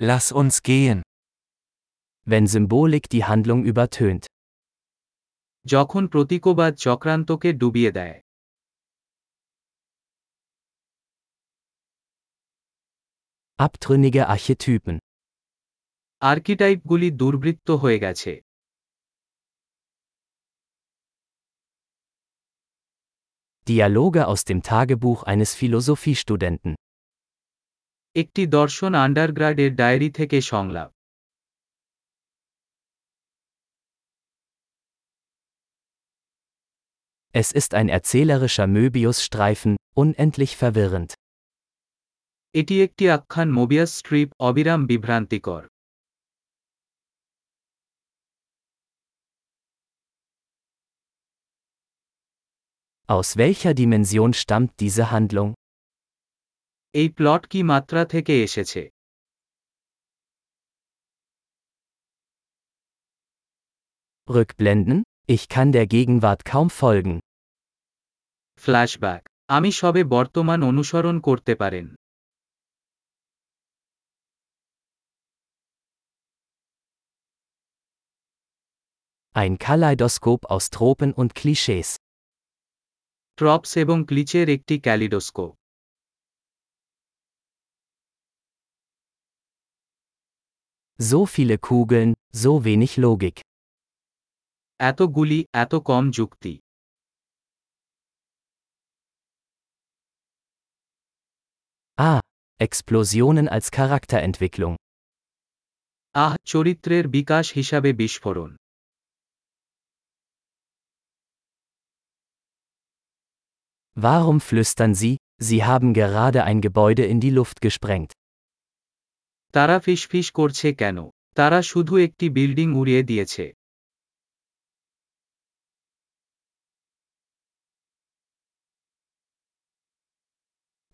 Lass uns gehen. Wenn Symbolik die Handlung übertönt. যখন প্রতীকবাদ চক্রান্তকে ডুবিয়ে দেয় Abtrünnige Archetypen. আর্কিটাইপগুলি দুর্বৃত্ত হয়ে গেছে Dialoge aus dem Tagebuch eines Philosophiestudenten. একটি দর্শন আন্ডারগ্রাডের ডায়েরি থেকে সংলাপ Es ist ein erzählerischer Möbius-Streifen, unendlich verwirrend. এটি একটি আখ্যান মোবিয়াস স্ট্রিপ অবিরাম বিভ্রান্তিকর Aus welcher Dimension stammt diese Handlung? এই প্লট কি মাত্রা থেকে এসেছে Rückblenden? Ich kann der Gegenwart kaum folgen. Flashback আমি সবে বর্তমান অনুসরণ করতে পারেন Ein Kaleidoskop aus Tropen und Klischees. ট্রপস এবং ক্লিচের একটি kaleidoscope So viele Kugeln, so wenig Logik. এত গুলি এত কম যুক্তি Ah, Explosionen als Charakterentwicklung. আহ চরিত্রের বিকাশ হিসাবে বিস্ফোরণ Warum flüstern Sie, Sie haben gerade ein Gebäude in die Luft gesprengt? তারা ফিসফিস করছে কেন তারা শুধু একটি বিল্ডিং উড়িয়ে দিয়েছে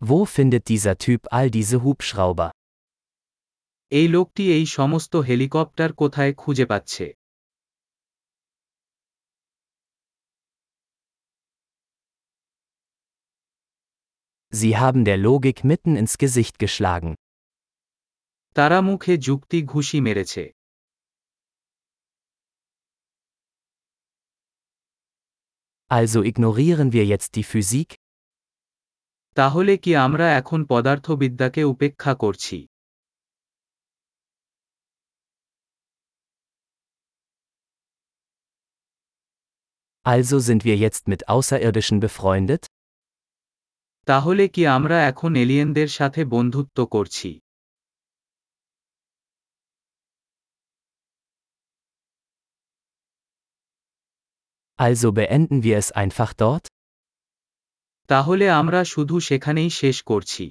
Wo findet dieser Typ all diese Hubschrauber? এই লোকটি এই সমস্ত হেলিকপ্টার কোথায় খুঁজে পাচ্ছে Sie haben der Logik mitten ins Gesicht geschlagen. তারা মুখে যুক্তি ঘুষি মেরেছে Also ignorieren wir jetzt die Physik? তাহলে কি আমরা এখন পদার্থবিদ্যাকে উপেক্ষা করছি Also sind wir jetzt mit Außerirdischen befreundet? তাহলে কি আমরা এখন এলিয়েনদের সাথে বন্ধুত্ব করছি Also beenden wir es einfach dort? তাহলে আমরা শুধু সেখানেই শেষ করছি